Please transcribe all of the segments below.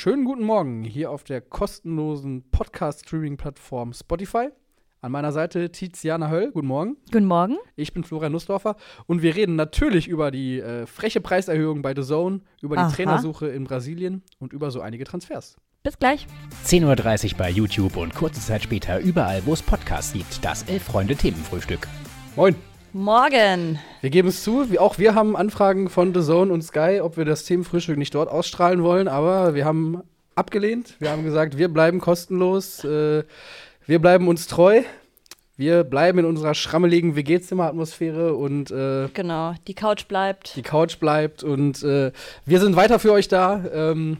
Schönen guten Morgen hier auf der kostenlosen Podcast-Streaming-Plattform Spotify. An meiner Seite Tiziana Höll. Guten Morgen. Guten Morgen. Ich bin Florian Nussdorfer und wir reden natürlich über die äh, freche Preiserhöhung bei The Zone, über die Aha. Trainersuche in Brasilien und über so einige Transfers. Bis gleich. 10.30 Uhr bei YouTube und kurze Zeit später überall, wo es Podcasts gibt. Das Elf-Freunde-Themenfrühstück. Moin. Morgen. Wir geben es zu, auch wir haben Anfragen von The Zone und Sky, ob wir das Themenfrühstück nicht dort ausstrahlen wollen, aber wir haben abgelehnt. Wir haben gesagt, wir bleiben kostenlos, äh, wir bleiben uns treu, wir bleiben in unserer schrammeligen WG-Zimmer-Atmosphäre und äh, Genau, die Couch bleibt. die Couch bleibt und äh, wir sind weiter für euch da. Ähm,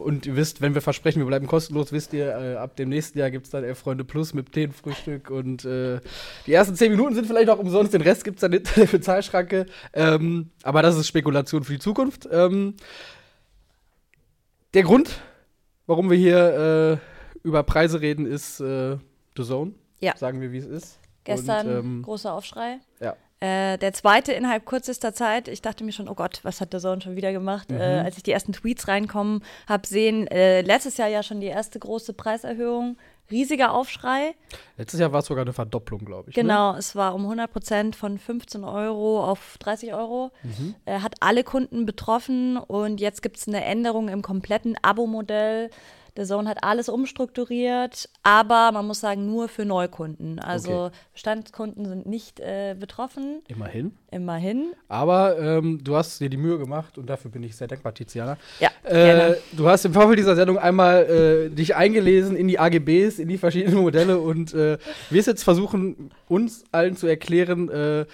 und ihr wisst, wenn wir versprechen, wir bleiben kostenlos, wisst ihr, äh, ab dem nächsten Jahr gibt es dann Elf Freunde Plus mit Themenfrühstück und äh, die ersten zehn Minuten sind vielleicht auch umsonst, den Rest gibt es dann hinter der Bezahlschranke. Ähm, aber das ist Spekulation für die Zukunft. Ähm, der Grund, warum wir hier äh, über Preise reden, ist äh, The Zone. Ja. Sagen wir, wie es ist. Gestern Und, ähm, großer Aufschrei. ja. Äh, der zweite innerhalb kürzester Zeit. Ich dachte mir schon, oh Gott, was hat der Zone schon wieder gemacht? Mhm. Äh, als ich die ersten Tweets reinkommen habe sehen, äh, letztes Jahr ja schon die erste große Preiserhöhung. Riesiger Aufschrei. Letztes Jahr war es sogar eine Verdopplung, glaube ich. Ne? Genau, es war um 100 Prozent von 15 Euro auf 30 Euro. Mhm. Äh, hat alle Kunden betroffen und jetzt gibt es eine Änderung im kompletten Abo-Modell. Der Zone hat alles umstrukturiert, aber man muss sagen, nur für Neukunden. Also Okay. Bestandskunden sind nicht äh, betroffen, Immerhin. immerhin. Aber ähm, du hast dir die Mühe gemacht und dafür bin ich sehr dankbar, Tiziana. Ja, Äh, du hast im Vorfeld dieser Sendung einmal äh, dich eingelesen in die AGBs, in die verschiedenen Modelle und äh, wirst jetzt versuchen, uns allen zu erklären, äh,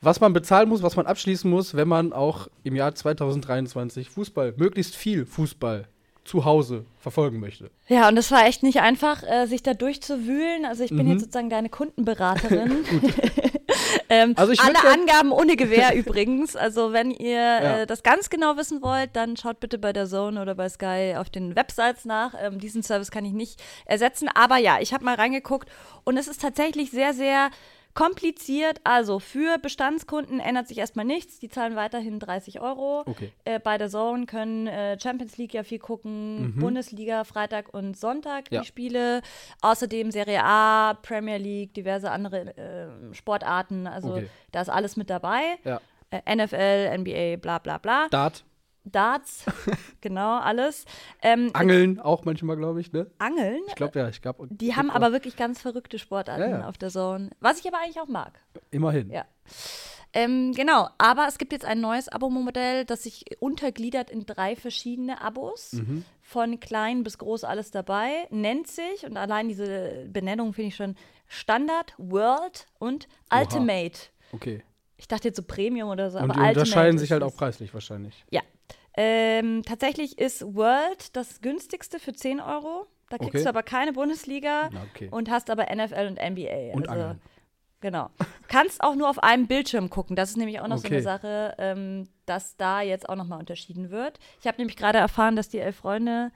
was man bezahlen muss, was man abschließen muss, wenn man auch im Jahr 2023 Fußball, möglichst viel Fußball zu Hause verfolgen möchte. Ja, und das war echt nicht einfach, äh, sich da durchzuwühlen. Also ich bin Mhm. jetzt sozusagen deine Kundenberaterin. ähm, Also ich alle Angaben ohne Gewähr übrigens. Also wenn ihr Ja. äh, das ganz genau wissen wollt, dann schaut bitte bei der Zone oder bei Sky auf den Websites nach. Ähm, diesen Service kann ich nicht ersetzen. Aber ja, ich habe mal reingeguckt und es ist tatsächlich sehr, sehr kompliziert. Also für Bestandskunden ändert sich erstmal nichts. Die zahlen weiterhin 30 Euro. Okay. Äh, bei der Zone können äh, Champions League ja viel gucken, Bundesliga Freitag und Sonntag Mhm. Ja. die Spiele. Außerdem Serie A, Premier League, diverse andere äh, Sportarten. Also Okay. da ist alles mit dabei. Ja. Äh, NFL, NBA, bla bla bla. Dart, Darts, genau, alles. Ähm, Angeln auch manchmal, glaube ich, ne? Angeln, Ich glaube, ja, ich glaube. die haben aber wirklich ganz verrückte Sportarten Ja, ja. auf der Zone. Was ich aber eigentlich auch mag. Immerhin. Ja. Ähm, genau, aber es gibt jetzt ein neues Abo-Modell, das sich untergliedert in drei verschiedene Abos. Mhm. Von klein bis groß alles dabei. Nennt sich, und allein diese Benennung finde ich schon Standard, World und Oha. Ultimate. Okay. Ich dachte jetzt so Premium oder so, Und aber die Ultimate unterscheiden ist sich halt auch preislich wahrscheinlich. Ja. Ähm, tatsächlich ist World das günstigste für 10 Euro. Da kriegst Okay. du aber keine Bundesliga Na, okay. und hast aber NFL und NBA. Und also, Angeln. Genau. Kannst auch nur auf einem Bildschirm gucken. Das ist nämlich auch noch so Okay. eine Sache, ähm, dass da jetzt auch nochmal unterschieden wird. Ich habe nämlich gerade erfahren, dass die elf Freunde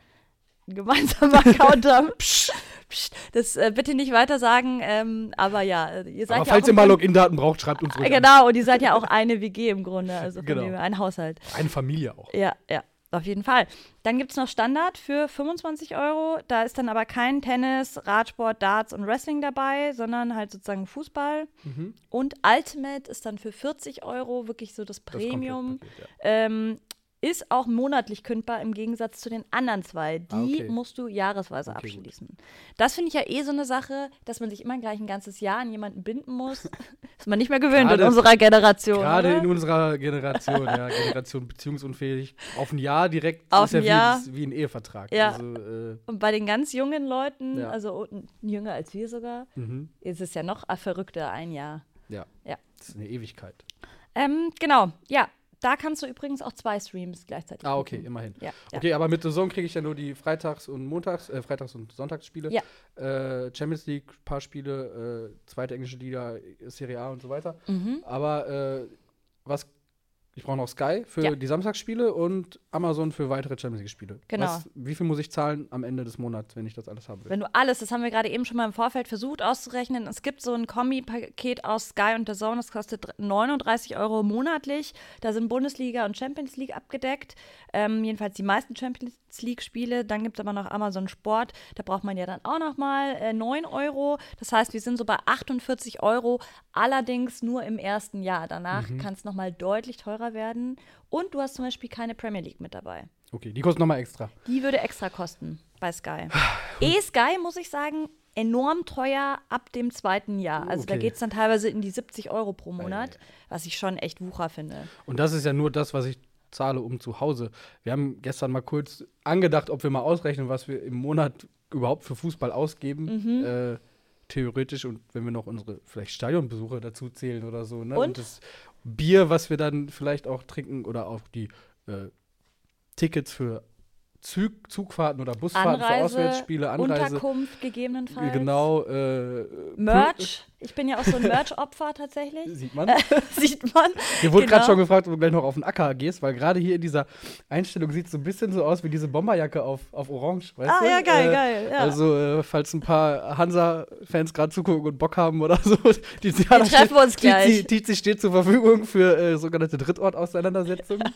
einen gemeinsamen Account haben. Psst, psst. Das äh, bitte nicht weiter sagen, ähm, aber ja, äh, ihr seid Aber ja falls ihr mal Login-Daten braucht, schreibt uns ruhig an. Genau, und ihr seid ja auch eine WG im Grunde, also Genau. ein Haushalt. Eine Familie auch. Ja, ja, auf jeden Fall. Dann gibt es noch Standard für 25 Euro. Da ist dann aber kein Tennis, Radsport, Darts und Wrestling dabei, sondern halt sozusagen Fußball. Mhm. Und Ultimate ist dann für 40 Euro wirklich so das Das Premium. Komplettpaket, ja. ähm, ist auch monatlich kündbar im Gegensatz zu den anderen zwei. Die Ah, okay. musst du jahresweise Okay, gut. abschließen. Das finde ich ja eh so eine Sache, dass man sich immer gleich ein ganzes Jahr an jemanden binden muss. ist man nicht mehr gewöhnt Gerade- in unserer Generation. Gerade in unserer Generation, ja, Generation beziehungsunfähig. Auf ein Jahr direkt Auf ist ja ein Jahr. Wie, wie ein Ehevertrag. Ja. Also, äh, Und bei den ganz jungen Leuten, Ja. also jünger als wir sogar, mhm. ist es ja noch verrückter, ein Jahr. ja. Ja. Das ist eine Ewigkeit. Ähm, genau, ja. Da kannst du übrigens auch zwei Streams gleichzeitig Ah, okay, gucken. immerhin. Ja, ja. Okay, aber mit The Zone kriege ich ja nur die Freitags- und Montags-, äh, Freitags- und Sonntagsspiele. Ja. Äh, Champions League, paar Spiele, äh, zweite englische Liga, Serie A und so weiter. Mhm. Aber äh, was Ich brauche noch Sky für Ja. die Samstagsspiele und Amazon für weitere Champions League-Spiele. Genau. Was, wie viel muss ich zahlen am Ende des Monats, wenn ich das alles haben will? Wenn du alles, das haben wir gerade eben schon mal im Vorfeld versucht auszurechnen, es gibt so ein Kombi-Paket aus Sky und The Zone, das kostet 39 Euro monatlich. Da sind Bundesliga und Champions League abgedeckt. Ähm, jedenfalls die meisten Champions, League-Spiele. Dann gibt es aber noch Amazon Sport. Da braucht man ja dann auch noch mal äh, 9 Euro. Das heißt, wir sind so bei 48 Euro, allerdings nur im ersten Jahr. Danach Mhm. kann es noch mal deutlich teurer werden. Und du hast zum Beispiel keine Premier League mit dabei. Okay, die kostet nochmal extra. Die würde extra kosten bei Sky. E-Sky, muss ich sagen, enorm teuer ab dem zweiten Jahr. Also da Okay. geht es dann teilweise in die 70 Euro pro Monat, was ich schon echt Wucher finde. Und das ist ja nur das, was ich zahle, um zu Hause. Wir haben gestern mal kurz angedacht, ob wir mal ausrechnen, was wir im Monat überhaupt für Fußball ausgeben. Mhm. Äh, theoretisch und wenn wir noch unsere vielleicht Stadionbesuche dazu zählen oder so. Ne? Und? das Bier, was wir dann vielleicht auch trinken oder auch die äh, Tickets für Zug, Zugfahrten oder Busfahrten für Anreise, Auswärtsspiele, Anreise. Unterkunft gegebenenfalls. Genau. Äh, Merch. Ich bin ja auch so ein Merch-Opfer tatsächlich. Sieht man. Sieht man. Mir wurde gerade Genau. schon gefragt, ob du gleich noch auf den Acker gehst, weil gerade hier in dieser Einstellung sieht es so ein bisschen so aus wie diese Bomberjacke auf, auf Orange, weißt Ah, du? ja, geil, äh, geil, ja. Also, äh, falls ein paar Hansa-Fans gerade zugucken und Bock haben oder so, die, die Wir treffen uns gleich. Tizi, Tizi steht zur Verfügung für äh, sogenannte Drittortauseinandersetzungen.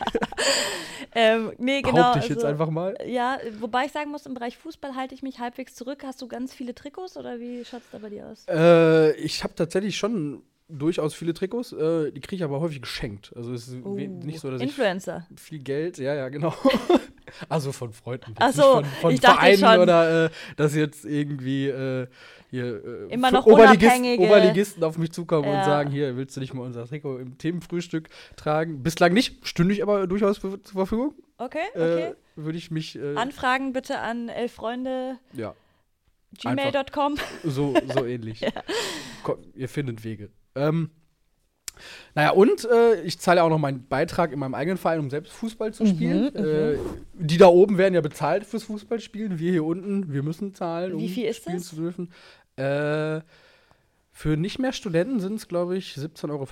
Ähm, nee, genau. Behaupte ich jetzt also- einfach mal. Ja, wobei ich sagen muss, im Bereich Fußball halte ich mich halbwegs zurück. Hast du ganz viele Trikots oder wie schaut es da bei dir aus? Äh, ich habe tatsächlich schon durchaus viele Trikots, äh, die kriege ich aber häufig geschenkt. Also es ist we- nicht so, dass ich Influencer. viel Geld, ja, ja, genau. also von Freunden. Ach nicht so, von, von ich dachte Vereinen schon. oder äh, dass jetzt irgendwie äh, hier äh, Immer noch Oberligist- Oberligisten auf mich zukommen und Ja. sagen, hier, willst du nicht mal unser Trikot im Themenfrühstück tragen? Bislang nicht, stünde ich aber durchaus für, zur Verfügung. Okay, okay. Äh, Würde ich mich, äh, Anfragen bitte an elffreunde ja, gmail.com. so, so ähnlich. Komm, ihr findet Wege. Ähm, naja, und äh, ich zahle auch noch meinen Beitrag in meinem eigenen Verein, um selbst Fußball Mhm, zu spielen. äh, die da oben werden ja bezahlt fürs Fußballspielen. Wir hier unten, wir müssen zahlen, um Wie viel ist spielen das? zu dürfen. Äh, für nicht mehr Studenten sind es, glaube ich, 17,50 Euro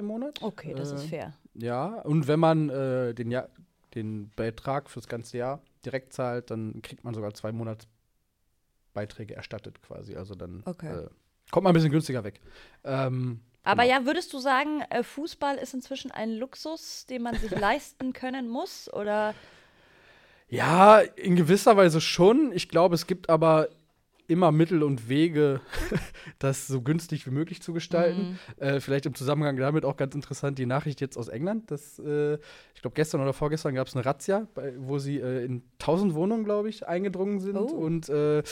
im Monat. Okay, das ist Äh, fair. Ja, und wenn man äh, den, ja den Beitrag fürs ganze Jahr direkt zahlt, dann kriegt man sogar zwei Monatsbeiträge erstattet quasi. Also dann Okay. Kommt man ein bisschen günstiger weg. Ähm, Aber genau. ja, würdest du sagen, äh, Fußball ist inzwischen ein Luxus, den man sich leisten können muss? Oder Ja, in gewisser Weise schon. Ich glaube, es gibt aber immer Mittel und Wege, das so günstig wie möglich zu gestalten. Äh, vielleicht im Zusammenhang damit auch ganz interessant die Nachricht jetzt aus England. Dass, äh, ich glaube, gestern oder vorgestern gab es eine Razzia, bei, wo sie äh, in 1000 Wohnungen, glaube ich, eingedrungen sind Oh. und äh,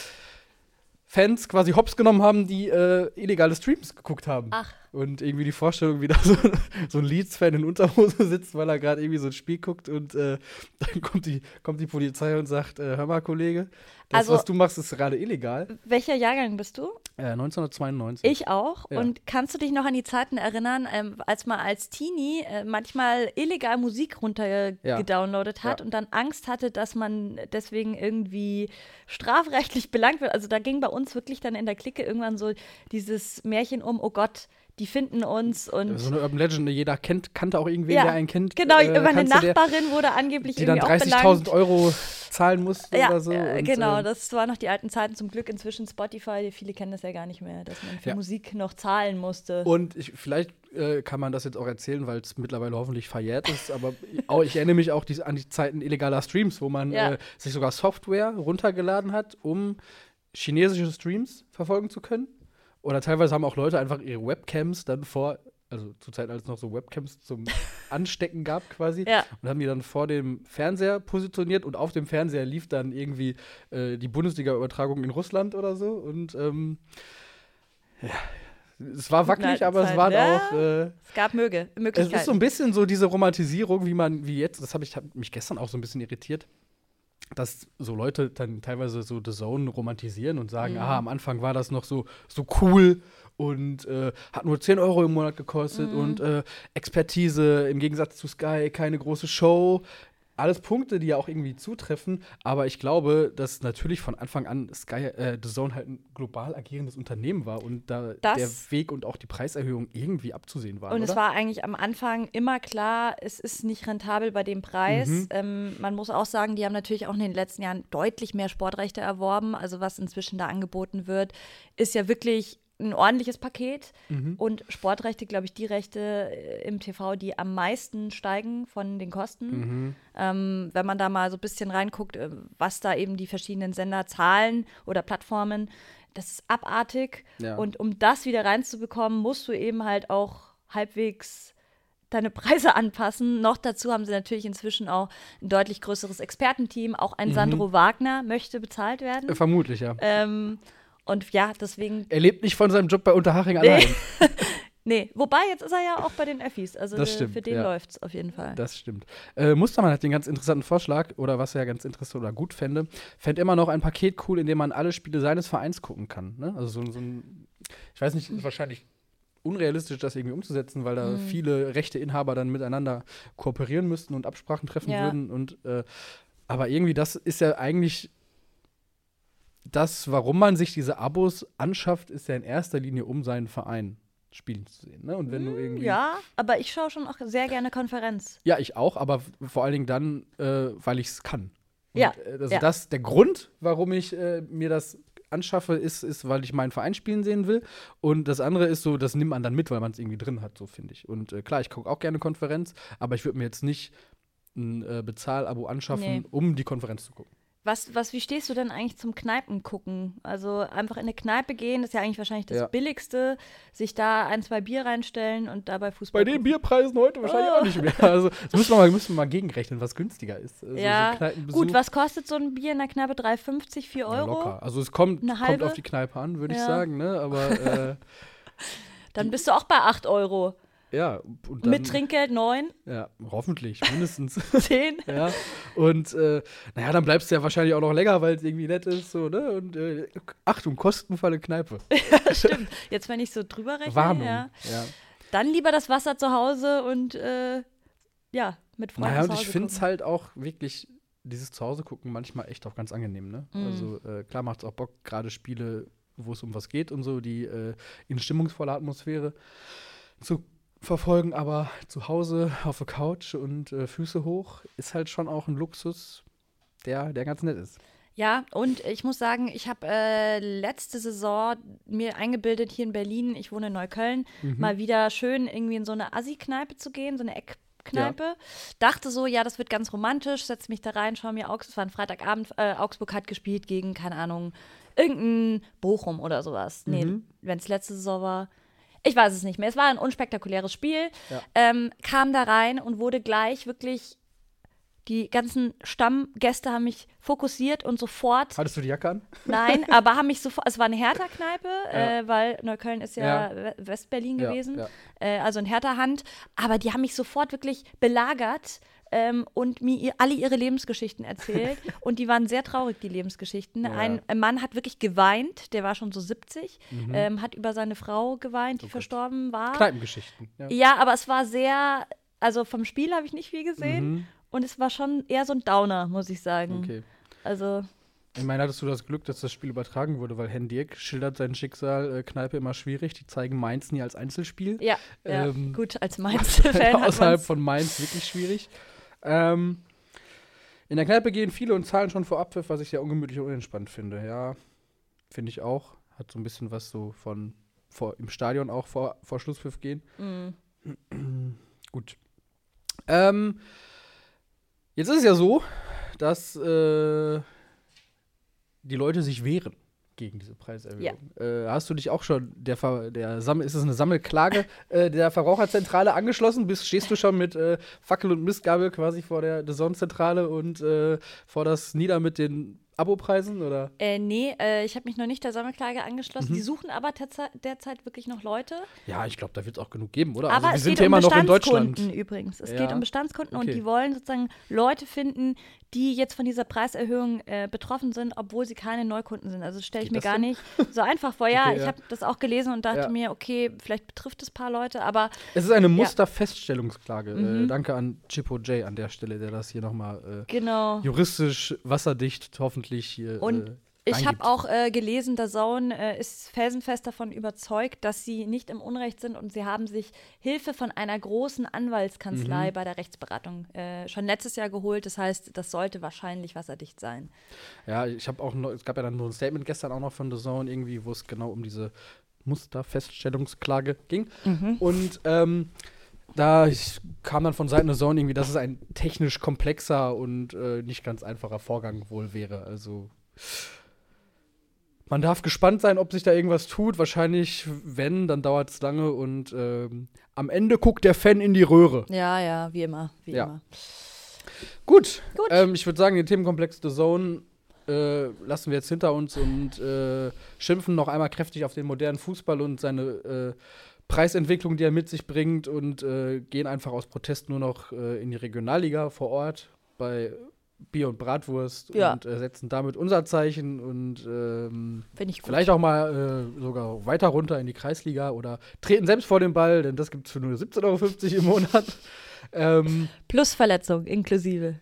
Fans quasi hops genommen haben, die äh, illegale Streams geguckt haben. Ach. Und irgendwie die Vorstellung, wie da so, so ein Leeds-Fan in Unterhose sitzt, weil er gerade irgendwie so ein Spiel guckt und äh, dann kommt die, kommt die Polizei und sagt, äh, hör mal, Kollege, das, Also- was du machst, ist gerade illegal. welcher Jahrgang bist du? Äh, 1992. Ich auch. Ja. Und kannst du dich noch an die Zeiten erinnern, ähm, als man als Teenie äh, manchmal illegal Musik runtergedownloadet hat Ja. und dann Angst hatte, dass man deswegen irgendwie strafrechtlich belangt wird? Also da ging bei uns wirklich dann in der Clique irgendwann so dieses Märchen um, oh Gott, die finden uns und so eine Urban Legend, jeder kennt, kannte auch irgendwen, Ja, der einen kennt. genau, äh, meine kannte der, Nachbarin wurde angeblich die dann irgendwie auch 30.000 belangt. Euro zahlen musste Ja, oder so. äh, und, genau, äh, das waren noch die alten Zeiten. Zum Glück inzwischen Spotify. Viele kennen das ja gar nicht mehr, dass man für Ja. Musik noch zahlen musste. Und ich, vielleicht äh, kann man das jetzt auch erzählen, weil es mittlerweile hoffentlich verjährt ist, aber auch, ich erinnere mich auch die, an die Zeiten illegaler Streams, wo man Ja. äh, sich sogar Software runtergeladen hat, um chinesische Streams verfolgen zu können. Oder teilweise haben auch Leute einfach ihre Webcams dann vor, also zur Zeit, als es noch so Webcams zum Anstecken gab quasi, Ja. und haben die dann vor dem Fernseher positioniert und auf dem Fernseher lief dann irgendwie äh, die Bundesliga-Übertragung in Russland oder so. Und ähm, ja, es war wackelig, alten aber es waren ja. auch. Äh, Es gab Möge, es Möglichkeiten. ist so ein bisschen so diese Romantisierung, wie man, wie jetzt, das habe ich hab mich gestern auch so ein bisschen irritiert, dass so Leute dann teilweise so The Zone romantisieren und sagen, Mhm. aha, am Anfang war das noch so, so cool und äh, hat nur 10 Euro im Monat gekostet Mhm. und äh, Expertise im Gegensatz zu Sky, keine große Show. Alles Punkte, die ja auch irgendwie zutreffen, aber ich glaube, dass natürlich von Anfang an Sky, äh, The Zone halt ein global agierendes Unternehmen war und da Das- der Weg und auch die Preiserhöhung irgendwie abzusehen waren. Und oder? es war eigentlich am Anfang immer klar, es ist nicht rentabel bei dem Preis. Mhm. Ähm, man muss auch sagen, die haben natürlich auch in den letzten Jahren deutlich mehr Sportrechte erworben. Also was inzwischen da angeboten wird, ist ja wirklich ein ordentliches Paket Mhm. und Sportrechte, glaube ich, die Rechte äh, im TV, die am meisten steigen von den Kosten. Mhm. Ähm, wenn man da mal so ein bisschen reinguckt, äh, was da eben die verschiedenen Sender zahlen oder Plattformen, das ist abartig. Ja. Und um das wieder reinzubekommen, musst du eben halt auch halbwegs deine Preise anpassen. Noch dazu haben sie natürlich inzwischen auch ein deutlich größeres Expertenteam. Auch ein Sandro Wagner möchte bezahlt werden. Äh, Vermutlich, ja. Ähm, und ja, deswegen. Er lebt nicht von seinem Job bei Unterhaching allein. Nee, wobei jetzt ist er ja auch bei den Öffis. Also Das äh, stimmt, für den ja. läuft's auf jeden Fall. Das stimmt. Äh, Mustermann hat den ganz interessanten Vorschlag, oder was er ganz interessant oder gut fände, fände immer noch ein Paket cool, in dem man alle Spiele seines Vereins gucken kann. Ne? Also so, so ein, ich weiß nicht, ist wahrscheinlich unrealistisch, das irgendwie umzusetzen, weil da Mhm. viele Rechteinhaber dann miteinander kooperieren müssten und Absprachen treffen Ja. würden. Und äh, aber irgendwie, das ist ja eigentlich das, warum man sich diese Abos anschafft, ist ja in erster Linie, um seinen Verein spielen zu sehen. Ne? Und wenn du irgendwie Hm, Ja, aber ich schaue schon auch sehr gerne Konferenz. Ja, ich auch, aber vor allen Dingen dann, äh, weil ich es kann. Und, Ja, äh, Also ja. das, der Grund, warum ich äh, mir das anschaffe, ist, ist, weil ich meinen Verein spielen sehen will. Und das andere ist so, das nimmt man dann mit, weil man es irgendwie drin hat, so finde ich. Und äh, klar, ich gucke auch gerne Konferenz, aber ich würde mir jetzt nicht ein äh, Bezahlabo anschaffen, Nee. um die Konferenz zu gucken. Was, was, wie stehst du denn eigentlich zum Kneipen gucken? Also einfach in eine Kneipe gehen, das ist ja eigentlich wahrscheinlich das Ja. Billigste. Sich da ein, zwei Bier reinstellen und dabei Fußball Bei den gucken. Bierpreisen heute wahrscheinlich Oh. auch nicht mehr. Also das müssen wir mal, müssen wir mal gegenrechnen, was günstiger ist. Also, Ja, so gut, was kostet so ein Bier in der Kneipe? 3,50, 4 ja, Euro? Locker. Also es kommt, kommt auf die Kneipe an, würde ich Ja. sagen, ne? Aber äh, Dann bist du auch bei 8 Euro. Ja, und dann, Mit Trinkgeld 9, Ja, hoffentlich, mindestens. 10. ja. Und äh, naja, dann bleibst du ja wahrscheinlich auch noch länger, weil es irgendwie nett ist. So, ne? Und äh, Achtung, kostenvolle Kneipe. Stimmt. Jetzt, wenn ich so drüber rechne, Warnung. ja, Ja. dann lieber das Wasser zu Hause und äh, ja, mit Freunden Naja, und ich finde es halt auch wirklich, dieses Zuhause gucken manchmal echt auch ganz angenehm. Ne? Mhm. Also äh, klar macht es auch Bock, gerade Spiele, wo es um was geht und so, die äh, in stimmungsvoller Atmosphäre zu verfolgen, aber zu Hause auf der Couch und äh, Füße hoch ist halt schon auch ein Luxus, der, der ganz nett ist. Ja, und ich muss sagen, ich habe äh, letzte Saison mir eingebildet, hier in Berlin, ich wohne in Neukölln, Mhm. mal wieder schön irgendwie in so eine Assi-Kneipe zu gehen, so eine Eckkneipe. Dachte so, ja, das wird ganz romantisch, setz mich da rein, schau mir Augsburg, es war ein Freitagabend, äh, Augsburg hat gespielt gegen, keine Ahnung, irgendein Bochum oder sowas. Nee, Mhm. wenn es letzte Saison war. Ich weiß es nicht mehr. Es war ein unspektakuläres Spiel. Ja. Ähm, kam da rein und wurde gleich wirklich. Die ganzen Stammgäste haben mich fokussiert und sofort Hattest du die Jacke an? Nein, aber haben mich sofort, es war eine Hertha-Kneipe, Ja. äh, weil Neukölln ist ja, Ja. We- Westberlin gewesen, ja. Äh, also in Hertha-Hand. Aber die haben mich sofort wirklich belagert ähm, und mir ihr, alle ihre Lebensgeschichten erzählt. und die waren sehr traurig, die Lebensgeschichten. Ja. Ein, ein Mann hat wirklich geweint, der war schon so 70, Mhm. ähm, hat über seine Frau geweint, die Oh verstorben war. Kneipengeschichten. Ja. Ja, aber es war sehr, also vom Spiel habe ich nicht viel gesehen. Mhm. Und es war schon eher so ein Downer, muss ich sagen. Okay. Also, Ich meine, hattest du das Glück, dass das Spiel übertragen wurde, weil Herrn Dirk schildert sein Schicksal, äh, Kneipe immer schwierig. Die zeigen Mainz nie als Einzelspiel. ja, ja Ähm, gut, als Mainz-Fan Außerhalb von Mainz wirklich schwierig. Ähm, in der Kneipe gehen viele und zahlen schon vor Abpfiff, was ich sehr ungemütlich und unentspannt finde. Ja, finde ich auch. Hat so ein bisschen was so von vor, im Stadion auch vor, vor Schlusspfiff gehen. Mhm. Gut. Ähm, jetzt ist es ja so, dass äh, die Leute sich wehren gegen diese Preiserhöhung. Äh, hast du dich auch schon der, Ver der Sammel ist es eine Sammelklage äh, der Verbraucherzentrale angeschlossen? Bist, stehst du schon mit äh, Fackel und Mistgabel quasi vor der Dazon-Zentrale und äh, vor das Nieder mit den Abopreisen oder? Äh, nee, äh, ich habe mich noch nicht der Sammelklage angeschlossen. Mhm. Die suchen aber derzeit wirklich noch Leute. Ja, ich glaube, da wird es auch genug geben, oder? aber also, es sind geht ja um. Bestandskunden übrigens. Es Ja. geht um Bestandskunden und Okay. die wollen sozusagen Leute finden, die jetzt von dieser Preiserhöhung äh, betroffen sind, obwohl sie keine Neukunden sind. Also stelle ich mir gar denn? nicht so einfach vor. Ja, Okay, ich ja. habe das auch gelesen und dachte Ja. mir, okay, vielleicht betrifft es ein paar Leute, aber Es ist eine Musterfeststellungsklage. Mhm. Äh, danke an Chippo J an der Stelle, der das hier nochmal äh, genau. juristisch wasserdicht hoffentlich hier. Und äh, Ich habe auch äh, gelesen, der Zone äh, ist felsenfest davon überzeugt, dass sie nicht im Unrecht sind und sie haben sich Hilfe von einer großen Anwaltskanzlei Mhm. bei der Rechtsberatung äh, schon letztes Jahr geholt. Das heißt, das sollte wahrscheinlich wasserdicht sein. Ja, ich habe auch noch, es gab ja dann nur ein Statement gestern auch noch von The Zone irgendwie, wo es genau um diese Musterfeststellungsklage ging. Mhm. Und ähm, da ich- kam dann von Seiten der Zone irgendwie, dass es ein technisch komplexer und äh, nicht ganz einfacher Vorgang wohl wäre. Also man darf gespannt sein, ob sich da irgendwas tut. Wahrscheinlich, wenn, dann dauert es lange und ähm, am Ende guckt der Fan in die Röhre. Ja, ja, wie immer. Wie Ja. immer. Gut, Gut. Ähm, ich würde sagen, den Themenkomplex The Zone äh, lassen wir jetzt hinter uns und äh, schimpfen noch einmal kräftig auf den modernen Fußball und seine äh, Preisentwicklung, die er mit sich bringt und äh, gehen einfach aus Protest nur noch äh, in die Regionalliga vor Ort bei Bier und Bratwurst Ja. und äh, setzen damit unser Zeichen und ähm, vielleicht auch mal äh, sogar weiter runter in die Kreisliga oder treten selbst vor den Ball, denn das gibt es für nur 17,50 Euro im Monat. ähm, Plus Verletzung inklusive.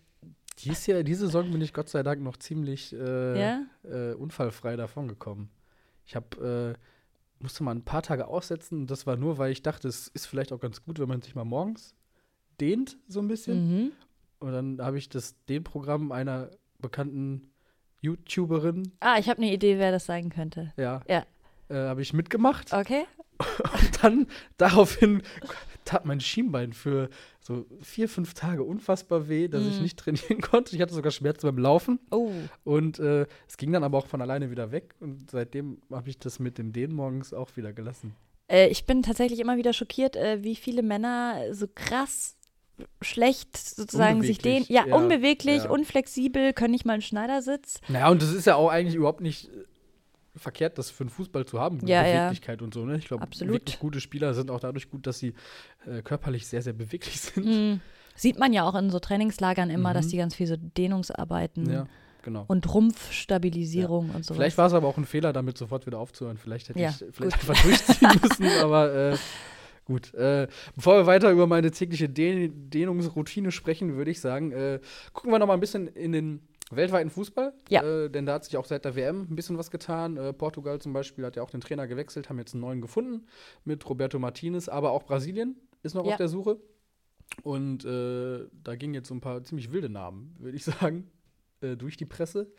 dies Jahr, diese Saison bin ich Gott sei Dank noch ziemlich äh, Ja? äh, unfallfrei davongekommen. Ich habe äh, musste mal ein paar Tage aussetzen und das war nur, weil ich dachte, es ist vielleicht auch ganz gut, wenn man sich mal morgens dehnt so ein bisschen. Mhm. Und dann habe ich das Dehnprogramm einer bekannten YouTuberin, Ah, ich habe eine Idee, wer das sein könnte. ja, Ja. äh, habe ich mitgemacht. Okay. Und dann daraufhin tat mein Schienbein für so vier, fünf Tage unfassbar weh, dass ich Mhm. nicht trainieren konnte. Ich hatte sogar Schmerzen beim Laufen. Oh. Und äh, es ging dann aber auch von alleine wieder weg. Und seitdem habe ich das mit dem Dehnen morgens auch wieder gelassen. Äh, ich bin tatsächlich immer wieder schockiert, äh, wie viele Männer so krass schlecht sozusagen sich dehnen. Ja, ja, unbeweglich, ja. unflexibel, können nicht mal einen Schneidersitz. Naja, und das ist ja auch eigentlich überhaupt nicht äh, verkehrt, das für einen Fußball zu haben, Ja, ja. Beweglichkeit und so. Ne? Ich glaube, wirklich gute Spieler sind auch dadurch gut, dass sie äh, körperlich sehr, sehr beweglich sind. Mhm. Sieht man ja auch in so Trainingslagern immer, Mhm. dass die ganz viel so Dehnungsarbeiten Ja, genau. und Rumpfstabilisierung und sowas. Vielleicht war es aber auch ein Fehler, damit sofort wieder aufzuhören. Vielleicht hätte Ja, ich vielleicht einfach durchziehen müssen, aber äh, gut. Äh, bevor wir weiter über meine tägliche Dehn Dehnungsroutine sprechen, würde ich sagen, äh, gucken wir noch mal ein bisschen in den weltweiten Fußball. Ja. Äh, denn da hat sich auch seit der WM ein bisschen was getan. Äh, Portugal zum Beispiel hat ja auch den Trainer gewechselt, haben jetzt einen neuen gefunden mit Roberto Martinez, aber auch Brasilien ist noch Ja. auf der Suche. Und äh, da gingen jetzt so ein paar ziemlich wilde Namen, würde ich sagen, äh, durch die Presse.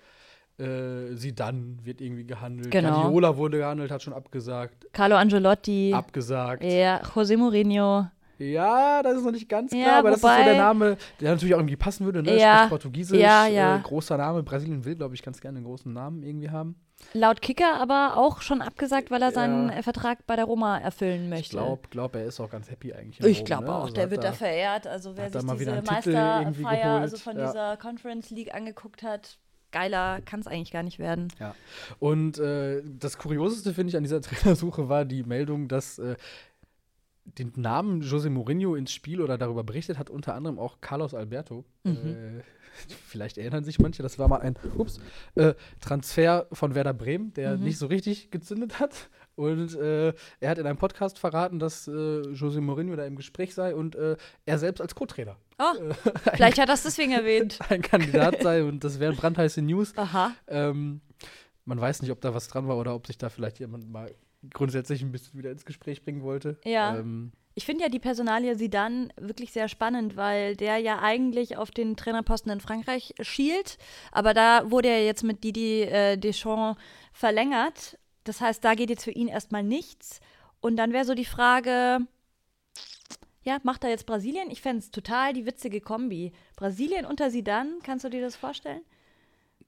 Äh, Sidan wird irgendwie gehandelt. Genau. Guardiola wurde gehandelt, hat schon abgesagt. Carlo Angelotti, Abgesagt. ja, José Mourinho. Ja, das ist noch nicht ganz klar, Ja, aber das ist so wobei- der Name, der natürlich auch irgendwie passen würde, ne? Ja, Portugiesisch, ja, ja. Äh, großer Name. Brasilien will, glaube ich, ganz gerne einen großen Namen irgendwie haben. Laut Kicker aber auch schon abgesagt, weil er Ja. seinen äh, Vertrag bei der Roma erfüllen Ich möchte. glaube, glaub, er ist auch ganz happy eigentlich. Ich glaube ne? auch, Also der wird da- verehrt. Also wer sich diese Meisterfeier, also von ja. dieser Conference League angeguckt hat, geiler kann es eigentlich gar nicht werden. Ja. Und äh, das Kurioseste, finde ich, an dieser Trainersuche war die Meldung, dass äh, den Namen José Mourinho ins Spiel oder darüber berichtet hat, unter anderem auch Carlos Alberto. Mhm. Äh, vielleicht erinnern sich manche, das war mal ein ups, äh, Transfer von Werder Bremen, der Mhm. nicht so richtig gezündet hat. Und äh, er hat in einem Podcast verraten, dass äh, José Mourinho da im Gespräch sei und äh, er selbst als Co-Trainer Oh, äh, vielleicht hat er es deswegen erwähnt. ein Kandidat sei und das wären brandheiße News. Aha. Ähm, man weiß nicht, ob da was dran war oder ob sich da vielleicht jemand mal grundsätzlich ein bisschen wieder ins Gespräch bringen wollte. Ja. Ähm, Ich finde ja die Personalie Zidane wirklich sehr spannend, weil der ja eigentlich auf den Trainerposten in Frankreich schielt, aber da wurde er jetzt mit Didi äh, Deschamps verlängert. Das heißt, da geht jetzt für ihn erstmal nichts. Und dann wäre so die Frage, ja, macht er jetzt Brasilien? Ich fände es total die witzige Kombi. Brasilien unter Zidane, kannst du dir das vorstellen?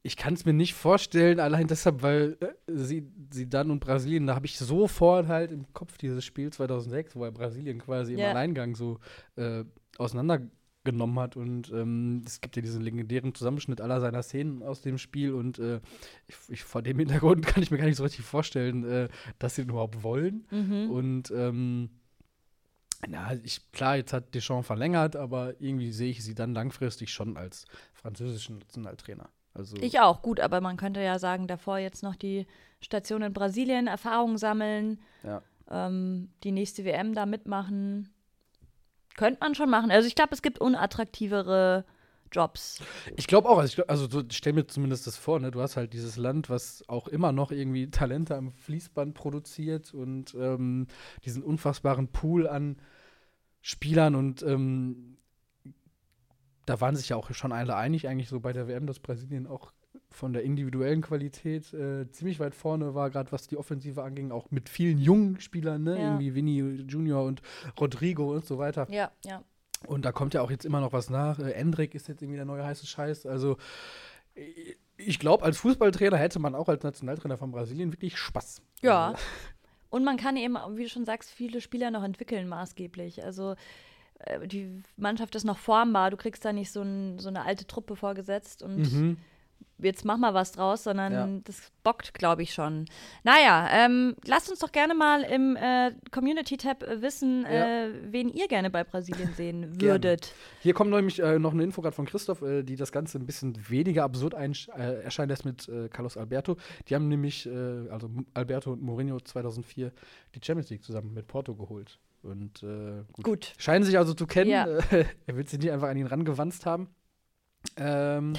Ich kann es mir nicht vorstellen, allein deshalb, weil äh, sie, sie dann und Brasilien, da habe ich sofort halt im Kopf dieses Spiel 2006, wo er Brasilien quasi Ja. im Alleingang so äh, auseinandergenommen hat. Und ähm, es gibt ja diesen legendären Zusammenschnitt aller seiner Szenen aus dem Spiel. Und äh, ich, ich, vor dem Hintergrund kann ich mir gar nicht so richtig vorstellen, äh, dass sie den überhaupt wollen. Mhm. Und ähm, na, ich, klar, jetzt hat Deschamps verlängert, aber irgendwie sehe ich sie dann langfristig schon als französischen Nationaltrainer. Also Ich auch, gut, aber man könnte ja sagen, davor jetzt noch die Station in Brasilien, Erfahrungen sammeln, Ja. ähm, die nächste WM da mitmachen. Könnte man schon machen. Also ich glaube, es gibt unattraktivere Jobs. Ich glaube auch, also, ich glaub, also so, stell mir zumindest das vor, ne? Du hast halt dieses Land, was auch immer noch irgendwie Talente am Fließband produziert und ähm, diesen unfassbaren Pool an Spielern und ähm, da waren sich ja auch schon alle einig, eigentlich so bei der WM, dass Brasilien auch von der individuellen Qualität äh, ziemlich weit vorne war, gerade was die Offensive anging, auch mit vielen jungen Spielern, ne? Ja. Irgendwie Vinny Junior und Rodrigo und so weiter. Ja, ja. Und da kommt ja auch jetzt immer noch was nach. Äh, Endrick ist jetzt irgendwie der neue heiße Scheiß. Also äh, ich glaube, als Fußballtrainer hätte man auch als Nationaltrainer von Brasilien wirklich Spaß. Ja. Also, Und man kann eben, wie du schon sagst, viele Spieler noch entwickeln maßgeblich. Also die Mannschaft ist noch formbar. Du kriegst da nicht so, ein, so eine alte Truppe vorgesetzt und mhm. jetzt mach mal was draus, sondern Ja. das bockt, glaube ich, schon. Naja, ähm, lasst uns doch gerne mal im äh, Community-Tab äh, wissen, Ja. äh, wen ihr gerne bei Brasilien sehen würdet. Hier kommt nämlich äh, noch eine Info gerade von Christoph, äh, die das Ganze ein bisschen weniger absurd äh, erscheinen lässt mit äh, Carlos Alberto. Die haben nämlich, äh, also Alberto und Mourinho 2004, die Champions League zusammen mit Porto geholt. Und äh, gut. Gut. Scheinen sich also zu kennen. Ja. Äh, er wird sich nicht einfach an ihn rangewanzt haben. Ähm,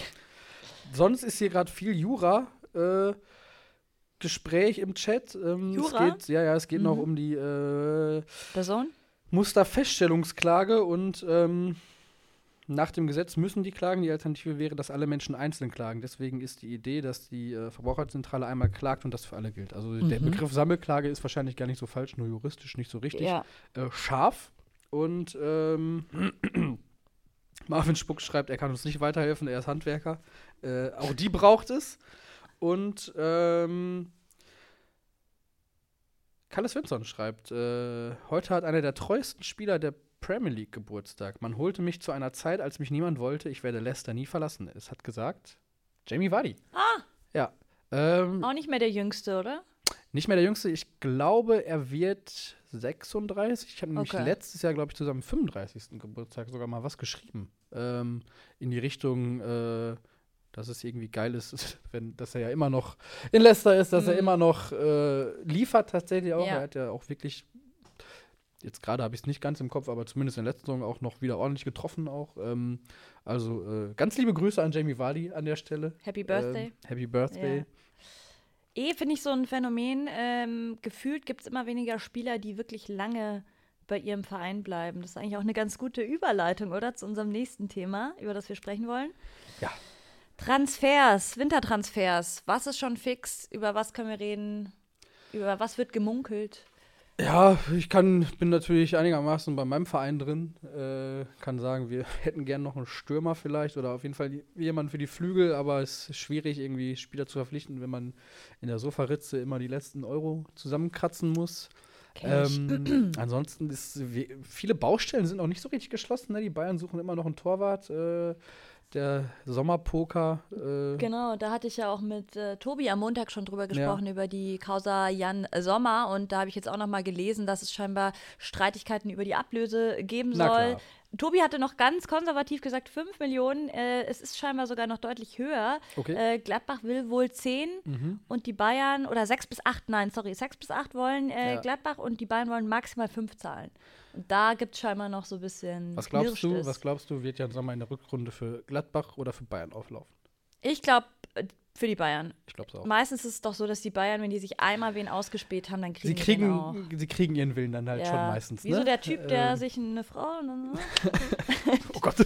sonst ist hier gerade viel Jura. Äh, Gespräch im Chat. Ähm, Jura? Es geht, ja, ja, es geht noch Mhm. um die äh, Person? Musterfeststellungsklage und ähm, nach dem Gesetz müssen die klagen. Die Alternative wäre, dass alle Menschen einzeln klagen. Deswegen ist die Idee, dass die äh, Verbraucherzentrale einmal klagt und das für alle gilt. Also der Mhm. Begriff Sammelklage ist wahrscheinlich gar nicht so falsch, nur juristisch nicht so richtig Ja. äh, scharf. Und ähm, Marvin Spuck schreibt, er kann uns nicht weiterhelfen, er ist Handwerker. Äh, auch die braucht es. Und ähm, Kalle Svensson schreibt, äh, heute hat einer der treuesten Spieler der Premier League Geburtstag. Man holte mich zu einer Zeit, als mich niemand wollte. Ich werde Leicester nie verlassen. Es hat gesagt Jamie Vardy. Ah, Ja. Ähm, auch nicht mehr der Jüngste, oder? nicht mehr der Jüngste. Ich glaube, er wird 36. Ich habe nämlich Okay. letztes Jahr, glaube ich, zu seinem 35. Geburtstag sogar mal was geschrieben. Ähm, in die Richtung, äh, dass es irgendwie geil ist, wenn, dass er ja immer noch in Leicester ist, dass er Mhm. immer noch äh, liefert tatsächlich auch. Ja. Er hat ja auch wirklich, jetzt gerade habe ich es nicht ganz im Kopf, aber zumindest in der letzten Saison auch noch wieder ordentlich getroffen auch. Ähm, also äh, ganz liebe Grüße an Jamie Vardy an der Stelle. Happy Birthday. Ähm, Happy Birthday. Ja. Eh finde ich so ein Phänomen. Ähm, gefühlt gibt es immer weniger Spieler, die wirklich lange bei ihrem Verein bleiben. Das ist eigentlich auch eine ganz gute Überleitung, oder? Zu unserem nächsten Thema, über das wir sprechen wollen. Ja. Transfers, Wintertransfers. Was ist schon fix? Über was können wir reden? Über was wird gemunkelt? Ja, ich kann, bin natürlich einigermaßen bei meinem Verein drin. Äh, kann sagen, wir hätten gern noch einen Stürmer vielleicht oder auf jeden Fall jemanden für die Flügel, aber es ist schwierig, irgendwie Spieler zu verpflichten, wenn man in der Sofaritze immer die letzten Euro zusammenkratzen muss. Ähm, ansonsten ist viele Baustellen sind auch nicht so richtig geschlossen. Ne? Die Bayern suchen immer noch einen Torwart. Äh, der Sommerpoker. Äh, Genau, da hatte ich ja auch mit äh, Tobi am Montag schon drüber gesprochen, über die Causa Jan Sommer. Und da habe ich jetzt auch noch mal gelesen, dass es scheinbar Streitigkeiten über die Ablöse geben Na soll. klar. Tobi hatte noch ganz konservativ gesagt 5 Millionen. Äh, es ist scheinbar sogar noch deutlich höher. Okay. Äh, Gladbach will wohl 10 Mhm. und die Bayern, oder 6 bis 8, nein, sorry, 6 bis 8 wollen äh, Ja. Gladbach und die Bayern wollen maximal 5 zahlen. Und da gibt es scheinbar noch so ein bisschen. Was glaubst du, was glaubst du, wird Jan Sommer in der Rückrunde für Gladbach oder für Bayern auflaufen? Ich glaube, für die Bayern. Ich glaube es auch. Meistens ist es doch so, dass die Bayern, wenn die sich einmal wen ausgespäht haben, dann kriegen Sie die den auch. kriegen, sie kriegen ihren Willen dann halt Ja. schon meistens. Wie so ne? der Typ, der Ähm, sich eine Frau. ne, Oh Gott.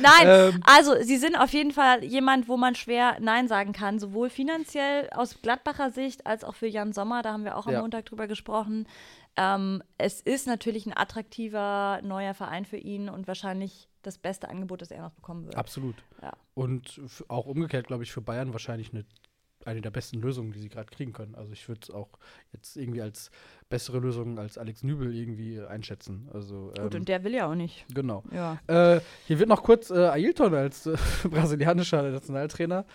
Nein, Ähm. also sie sind auf jeden Fall jemand, wo man schwer Nein sagen kann, sowohl finanziell aus Gladbacher Sicht als auch für Jan Sommer. Da haben wir auch am Ja. Montag drüber gesprochen. Ähm, es ist natürlich ein attraktiver neuer Verein für ihn und wahrscheinlich das beste Angebot, das er noch bekommen wird. Absolut. Ja. Und auch umgekehrt, glaube ich, für Bayern wahrscheinlich eine, eine der besten Lösungen, die sie gerade kriegen können. Also ich würde es auch jetzt irgendwie als bessere Lösung als Alex Nübel irgendwie einschätzen. Also Gut, ähm, und der will ja auch nicht. genau. Ja. Äh, hier wird noch kurz äh, Ailton als äh, brasilianischer Nationaltrainer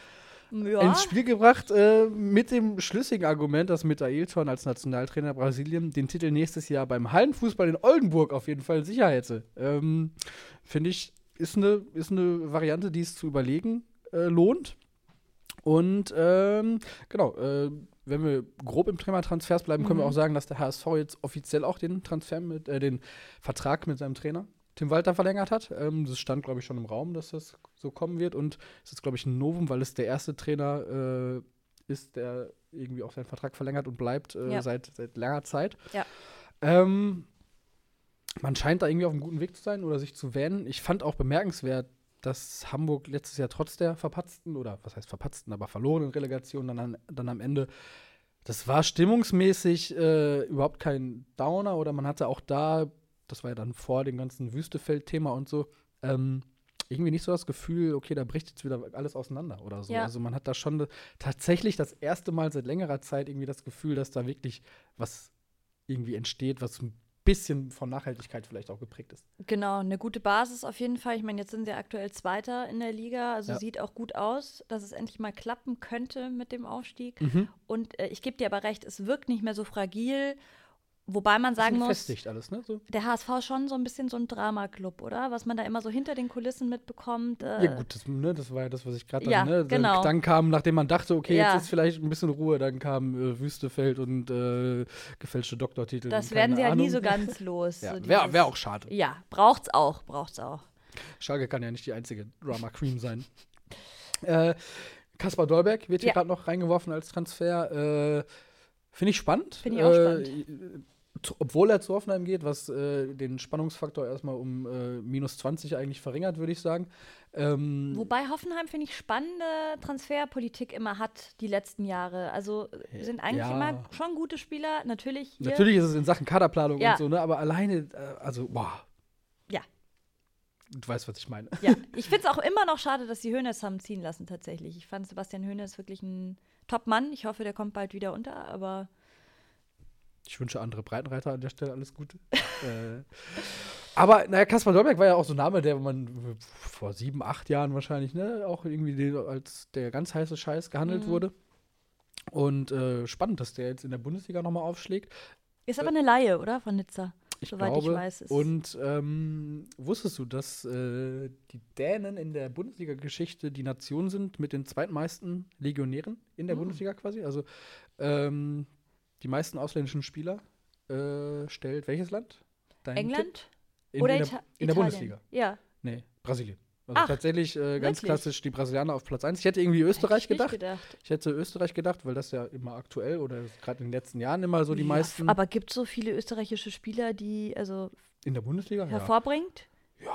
ja. ins Spiel gebracht äh, mit dem schlüssigen Argument, dass mit Ailton als Nationaltrainer Brasilien den Titel nächstes Jahr beim Hallenfußball in Oldenburg auf jeden Fall sicher hätte. Ähm, Finde ich, ist eine, ist eine Variante, die es zu überlegen äh, lohnt. Und ähm, genau, äh, wenn wir grob im Thema Transfers bleiben, können wir Mhm. auch sagen, dass der HSV jetzt offiziell auch den Transfer mit, äh, den Vertrag mit seinem Trainer Tim Walter verlängert hat. Ähm, das stand, glaube ich, schon im Raum, dass das so kommen wird. Und es ist, glaube ich, ein Novum, weil es der erste Trainer äh, ist, der irgendwie auch seinen Vertrag verlängert und bleibt äh, Ja. seit, seit langer Zeit. Ja. Ähm, man scheint da irgendwie auf einem guten Weg zu sein oder sich zu wähnen. Ich fand auch bemerkenswert, dass Hamburg letztes Jahr trotz der verpatzten, oder was heißt verpatzten, aber verlorenen Relegation dann, an, dann am Ende, das war stimmungsmäßig äh, überhaupt kein Downer oder man hatte auch da, das war ja dann vor dem ganzen Wüstefeld-Thema und so, ähm, irgendwie nicht so das Gefühl, okay, da bricht jetzt wieder alles auseinander oder so. Ja. Also man hat da schon tatsächlich das erste Mal seit längerer Zeit irgendwie das Gefühl, dass da wirklich was irgendwie entsteht, was ein bisschen von Nachhaltigkeit vielleicht auch geprägt ist. Genau, eine gute Basis auf jeden Fall. Ich meine, jetzt sind sie aktuell Zweiter in der Liga, also Ja. sieht auch gut aus, dass es endlich mal klappen könnte mit dem Aufstieg. Mhm. Und äh, ich gebe dir aber recht, es wirkt nicht mehr so fragil. Wobei man sagen muss, alles, ne? So. der HSV ist schon so ein bisschen so ein Drama-Club, oder? Was man da immer so hinter den Kulissen mitbekommt. Äh, Ja, gut, das, ne, das war ja das, was ich gerade Ja. Ne? Dann- genau. Dann kam, nachdem man dachte, okay, Ja. jetzt ist vielleicht ein bisschen Ruhe, dann kam äh, Wüstefeld und äh, gefälschte Doktortitel. Das werden sie halt nie so ganz los. Ja, so wäre wär auch schade. Ja, braucht's auch, braucht's auch. Schalke kann ja nicht die einzige Drama Cream sein. äh, Kaspar Dolberg wird hier Ja. gerade noch reingeworfen als Transfer. Äh, Finde ich spannend. Finde ich auch äh, t- Obwohl er zu Hoffenheim geht, was äh, den Spannungsfaktor erstmal um äh, minus 20 eigentlich verringert, würde ich sagen. Ähm, Wobei Hoffenheim, finde ich, spannende Transferpolitik immer hat die letzten Jahre. Also sind eigentlich Ja. immer schon gute Spieler. Natürlich. Natürlich ist es in Sachen Kaderplanung Ja. und so, ne? aber alleine, äh, also, boah. Ja. Du weißt, was ich meine. Ja, ich finde es auch immer noch schade, dass sie Hoeneß haben ziehen lassen, tatsächlich. Ich fand Sebastian Hoeneß wirklich ein Top-Mann. Ich hoffe, der kommt bald wieder unter, aber Ich wünsche andere Breitenreiter an der Stelle alles Gute. äh, aber, naja, Kaspar Dolberg war ja auch so ein Name, der man vor sieben, acht Jahren wahrscheinlich, ne, auch irgendwie als der ganz heiße Scheiß gehandelt Mhm. wurde. Und äh, spannend, dass der jetzt in der Bundesliga nochmal aufschlägt. ist aber eine Laie, oder? Von Nizza. Ich Soweit glaube. ich weiß, und ähm, wusstest du, dass äh, die Dänen in der Bundesliga-Geschichte die Nation sind mit den zweitmeisten Legionären in der Oh. Bundesliga quasi? Also ähm, die meisten ausländischen Spieler äh, stellt welches Land? Dein? England? In, oder in, Ita der, in der? Bundesliga. Ja. Nee, Brasilien. Also Ach, tatsächlich äh, ganz wirklich? klassisch die Brasilianer auf Platz 1. Ich hätte irgendwie Österreich Hätte ich gedacht. gedacht. Ich hätte Österreich gedacht, weil das ja immer aktuell oder gerade in den letzten Jahren immer so die Ja, meisten Aber gibt es so viele österreichische Spieler, die also in der Bundesliga. Hervorbringt? Ja.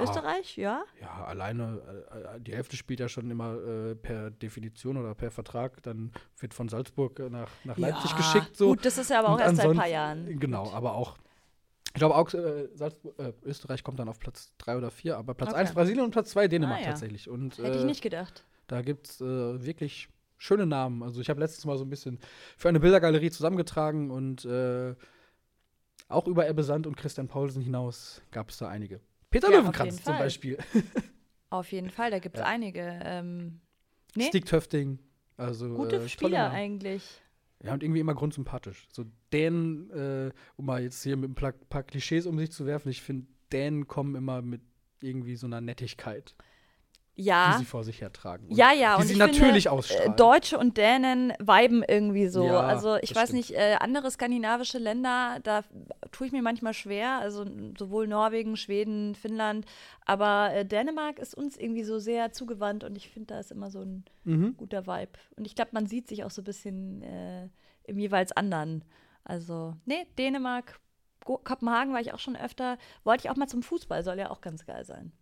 Österreich, ja. Ja, alleine, äh, äh, die Hälfte spielt ja schon immer äh, per Definition oder per Vertrag. Dann wird von Salzburg äh, nach, nach Leipzig ja. geschickt. So. Gut, das ist ja aber auch Und erst seit ein paar Jahren. Genau, Gut. aber auch, ich glaube auch, äh, Salzburg, äh, Österreich kommt dann auf Platz 3 oder 4, aber Platz Okay. 1 Brasilien und Platz 2 Dänemark Ah, ja. tatsächlich. Und Hätte ich äh, nicht gedacht. da gibt es äh, wirklich schöne Namen. Also ich habe letztes Mal so ein bisschen für eine Bildergalerie zusammengetragen und äh, auch über Ebbe Sand und Christian Paulsen hinaus gab es da einige. Peter Ja, auf Löwenkranz jeden zum Fall. Beispiel. Auf jeden Fall, da gibt es Ja. einige. Ähm, nee, Stick Töfting. Also, gute äh, Spieler eigentlich. Ja, und irgendwie immer grundsympathisch. So Dänen, äh, um mal jetzt hier mit ein paar, paar Klischees um sich zu werfen, ich finde, Dänen kommen immer mit irgendwie so einer Nettigkeit, die Ja. sie vor sich hertragen. Ja, ja, die und sie ich natürlich finde, ausstrahlen. Äh, Deutsche und Dänen viben irgendwie so. Ja, also ich weiß stimmt. nicht, äh, andere skandinavische Länder, da tue ich mir manchmal schwer. Also sowohl Norwegen, Schweden, Finnland. Aber äh, Dänemark ist uns irgendwie so sehr zugewandt und ich finde, da ist immer so ein Mhm. guter Vibe. Und ich glaube, man sieht sich auch so ein bisschen äh, im jeweils anderen. Also, nee, Dänemark, Kopenhagen war ich auch schon öfter. Wollte ich auch mal zum Fußball, soll ja auch ganz geil sein.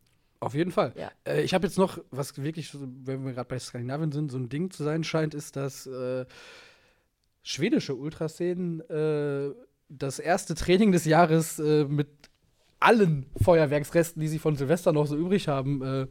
Auf jeden Fall. Ja. Äh, ich habe jetzt noch, was wirklich, wenn wir gerade bei Skandinavien sind, so ein Ding zu sein scheint, ist, dass äh, schwedische Ultraszenen äh, das erste Training des Jahres äh, mit allen Feuerwerksresten, die sie von Silvester noch so übrig haben, äh,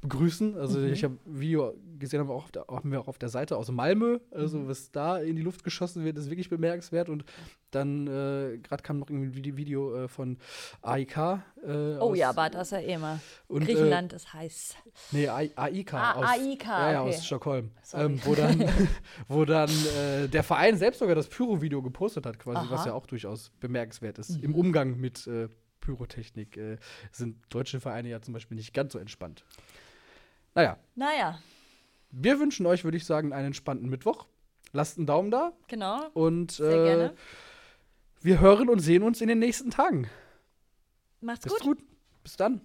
begrüßen. Also Mhm. ich habe Video gesehen, haben wir, auch auf der, haben wir auch auf der Seite aus Malmö. Also Mhm. was da in die Luft geschossen wird, ist wirklich bemerkenswert. Und dann äh, gerade kam noch irgendwie ein Vide- Video äh, von AIK. Äh, Oh ja, aber das ist ja eh immer. und, äh, Griechenland ist heiß. Nee, AIK. Ah, aus, AIK, Ja, ja, okay. aus Stockholm. Ähm, wo dann, wo dann äh, der Verein selbst sogar das Pyro-Video gepostet hat, quasi, Aha. was ja auch durchaus bemerkenswert ist. Mhm. Im Umgang mit äh, Pyrotechnik äh, sind deutsche Vereine ja zum Beispiel nicht ganz so entspannt. Naja, Naja, wir wünschen euch, würde ich sagen, einen entspannten Mittwoch. Lasst einen Daumen da genau. und Sehr äh, gerne. wir hören und sehen uns in den nächsten Tagen. Macht's Bis gut. gut. Bis dann.